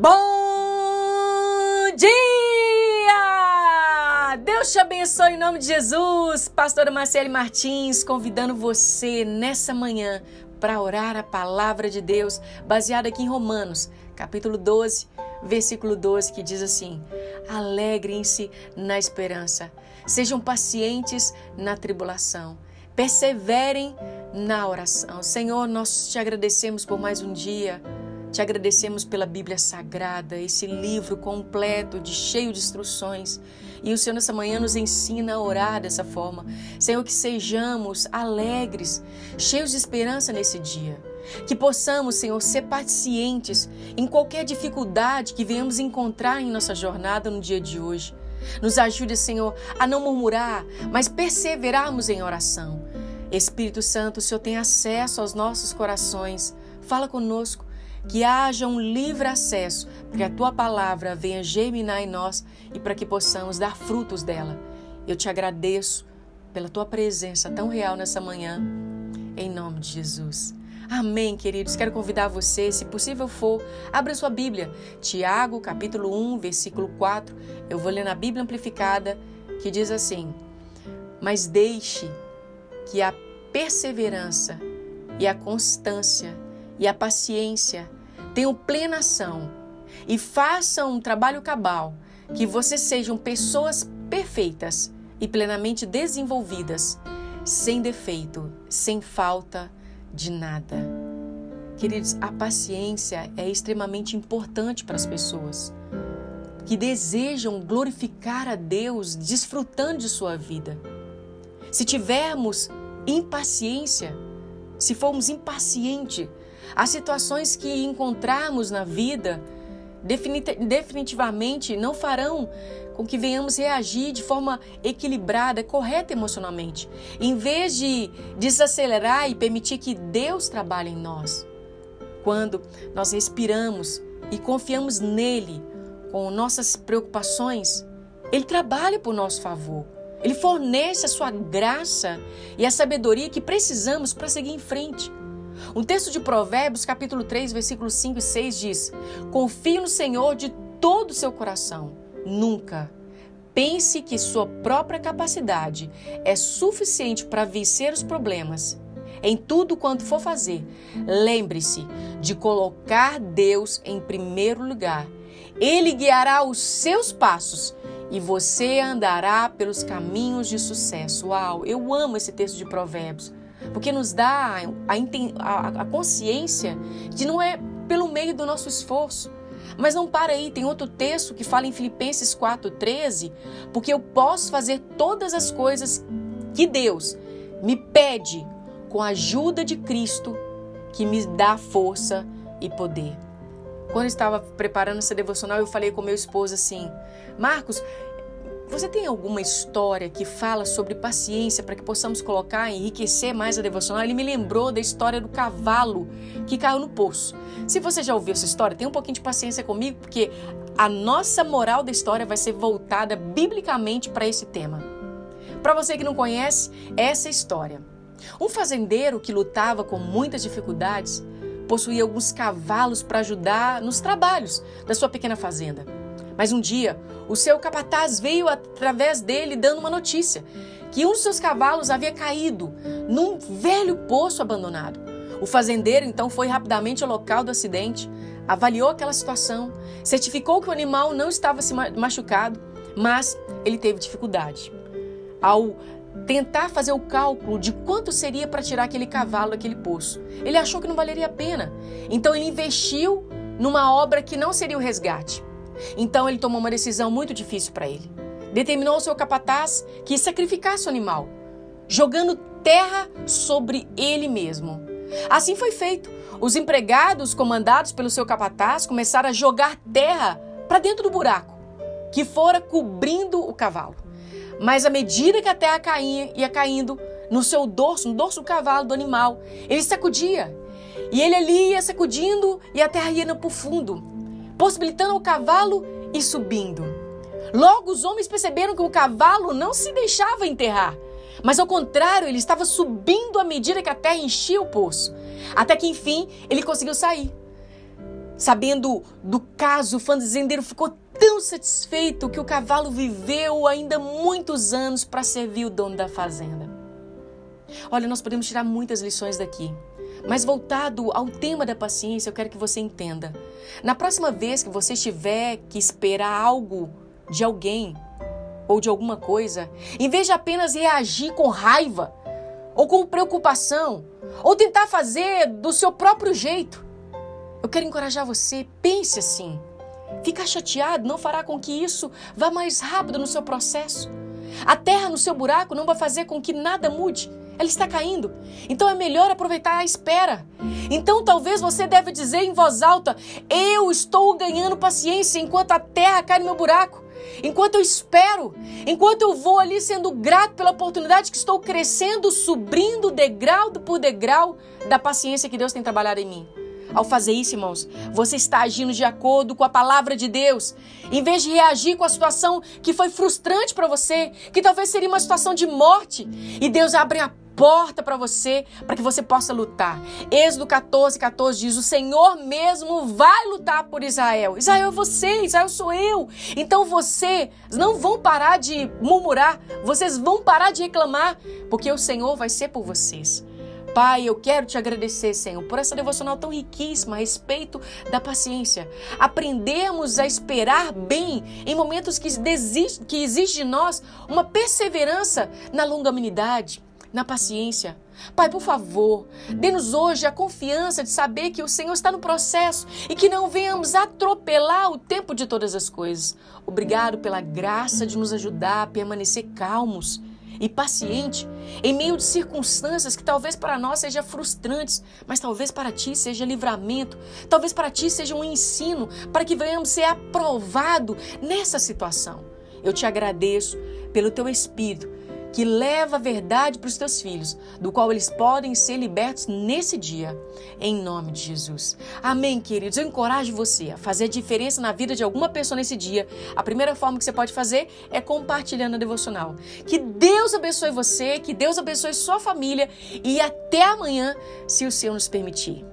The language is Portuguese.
Bom dia! Deus te abençoe em nome de Jesus. Pastora Marcele Martins convidando você nessa manhã para orar a palavra de Deus, baseada aqui em Romanos, capítulo 12, versículo 12, que diz assim: Alegrem-se na esperança, sejam pacientes na tribulação, perseverem na oração. Senhor, nós te agradecemos por mais um dia. Te agradecemos pela Bíblia Sagrada, esse livro completo, de cheio de instruções. E o Senhor nessa manhã nos ensina a orar dessa forma. Senhor, que sejamos alegres, cheios de esperança nesse dia. Que possamos, Senhor, ser pacientes em qualquer dificuldade que venhamos encontrar em nossa jornada no dia de hoje. Nos ajude, Senhor, a não murmurar, mas perseverarmos em oração. Espírito Santo, o Senhor tem acesso aos nossos corações. Fala conosco que haja um livre acesso para que a tua palavra venha germinar em nós e para que possamos dar frutos dela. Eu te agradeço pela tua presença tão real nessa manhã, em nome de Jesus. Amém, queridos. Quero convidar você, se possível for, abra sua Bíblia. Tiago, capítulo 1, versículo 4. Eu vou ler na Bíblia amplificada, que diz assim: Mas deixe que a perseverança e a constância e a paciência tenham plena ação e façam um trabalho cabal, que vocês sejam pessoas perfeitas e plenamente desenvolvidas, sem defeito, sem falta de nada. Queridos, a paciência é extremamente importante para as pessoas que desejam glorificar a Deus desfrutando de sua vida. Se tivermos impaciência, se formos impacientes, as situações que encontrarmos na vida definitivamente não farão com que venhamos reagir de forma equilibrada, correta emocionalmente, em vez de desacelerar e permitir que Deus trabalhe em nós. Quando nós respiramos e confiamos nele com nossas preocupações, ele trabalha por nosso favor. Ele fornece a sua graça e a sabedoria que precisamos para seguir em frente. Um texto de Provérbios, capítulo 3, versículos 5 e 6 diz: Confie no Senhor de todo o seu coração. Nunca pense que sua própria capacidade é suficiente para vencer os problemas. Em tudo quanto for fazer, lembre-se de colocar Deus em primeiro lugar. Ele guiará os seus passos e você andará pelos caminhos de sucesso. Uau, eu amo esse texto de Provérbios porque nos dá a, a, a consciência de não é pelo meio do nosso esforço. Mas não para aí, tem outro texto que fala em Filipenses 4,13, porque eu posso fazer todas as coisas que Deus me pede com a ajuda de Cristo, que me dá força e poder. Quando eu estava preparando essa devocional, eu falei com meu esposo assim: Marcos, você tem alguma história que fala sobre paciência para que possamos colocar e enriquecer mais a devocional? Ele me lembrou da história do cavalo que caiu no poço. Se você já ouviu essa história, tenha um pouquinho de paciência comigo, porque a nossa moral da história vai ser voltada biblicamente para esse tema. Para você que não conhece, essa é história. Um fazendeiro que lutava com muitas dificuldades possuía alguns cavalos para ajudar nos trabalhos da sua pequena fazenda. Mas um dia, o seu capataz veio através dele dando uma notícia: que um dos seus cavalos havia caído num velho poço abandonado. O fazendeiro então foi rapidamente ao local do acidente, avaliou aquela situação, certificou que o animal não estava se machucado, mas ele teve dificuldade. Ao tentar fazer o cálculo de quanto seria para tirar aquele cavalo daquele poço, ele achou que não valeria a pena. Então ele investiu numa obra que não seria o resgate. Então ele tomou uma decisão muito difícil para ele. Determinou ao seu capataz que sacrificasse o animal, jogando terra sobre ele mesmo. Assim foi feito. Os empregados, comandados pelo seu capataz, começaram a jogar terra para dentro do buraco, que fora cobrindo o cavalo. Mas à medida que a terra caía, ia caindo no seu dorso, no dorso do cavalo, do animal, ele sacudia. E ele ali ia sacudindo e a terra ia para o fundo possibilitando o cavalo ir subindo. Logo, os homens perceberam que o cavalo não se deixava enterrar, mas ao contrário, ele estava subindo à medida que a terra enchia o poço, até que enfim ele conseguiu sair. sabendo do caso, o fazendeiro ficou tão satisfeito que o cavalo viveu ainda muitos anos para servir o dono da fazenda. Olha, nós podemos tirar muitas lições daqui. Mas voltado ao tema da paciência, eu quero que você entenda. Na próxima vez que você tiver que esperar algo de alguém ou de alguma coisa, em vez de apenas reagir com raiva ou com preocupação ou tentar fazer do seu próprio jeito, eu quero encorajar você, pense assim. Ficar chateado não fará com que isso vá mais rápido no seu processo. A terra no seu buraco não vai fazer com que nada mude ela está caindo. Então é melhor aproveitar a espera. Então talvez você deve dizer em voz alta: Eu estou ganhando paciência enquanto a terra cai no meu buraco. Enquanto eu espero, enquanto eu vou ali sendo grato pela oportunidade que estou crescendo, subindo degrau por degrau da paciência que Deus tem trabalhado em mim. Ao fazer isso, irmãos, você está agindo de acordo com a palavra de Deus. Em vez de reagir com a situação que foi frustrante para você, que talvez seria uma situação de morte, e Deus abre a porta para você, para que você possa lutar. Êxodo 14, 14 diz: O Senhor mesmo vai lutar por Israel. Israel é você, Israel sou eu. Então vocês não vão parar de murmurar, vocês vão parar de reclamar, porque o Senhor vai ser por vocês. Pai, eu quero te agradecer, Senhor, por essa devocional tão riquíssima a respeito da paciência. Aprendemos a esperar bem em momentos que, desiste, que exige de nós uma perseverança na longanimidade na paciência. Pai, por favor, dê-nos hoje a confiança de saber que o Senhor está no processo e que não venhamos atropelar o tempo de todas as coisas. Obrigado pela graça de nos ajudar a permanecer calmos e paciente em meio de circunstâncias que talvez para nós sejam frustrantes, mas talvez para ti seja livramento, talvez para ti seja um ensino para que venhamos ser aprovado nessa situação. Eu te agradeço pelo teu espírito que leva a verdade para os teus filhos, do qual eles podem ser libertos nesse dia, em nome de Jesus. Amém, queridos. Eu encorajo você a fazer a diferença na vida de alguma pessoa nesse dia. A primeira forma que você pode fazer é compartilhando a devocional. Que Deus abençoe você, que Deus abençoe sua família e até amanhã, se o Senhor nos permitir.